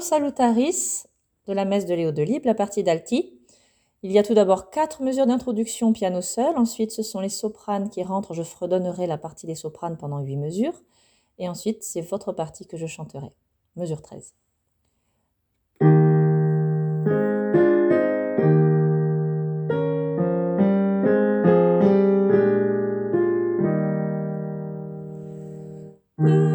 Salutaris de la messe de Léo Delibes, la partie d'Alti. Il y a tout d'abord quatre mesures d'introduction piano seul. Ensuite, ce sont les sopranes qui rentrent. Je fredonnerai la partie des sopranes pendant huit mesures. Et ensuite, c'est votre partie que je chanterai. Mesure 13. O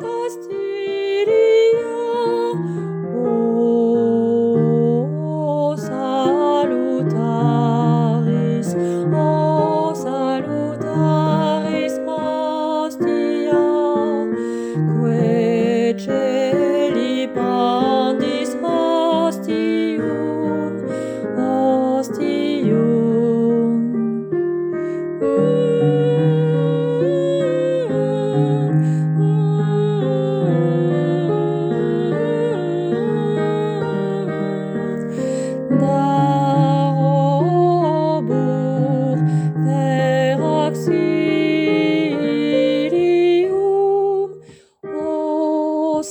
Podcast Saxirium, o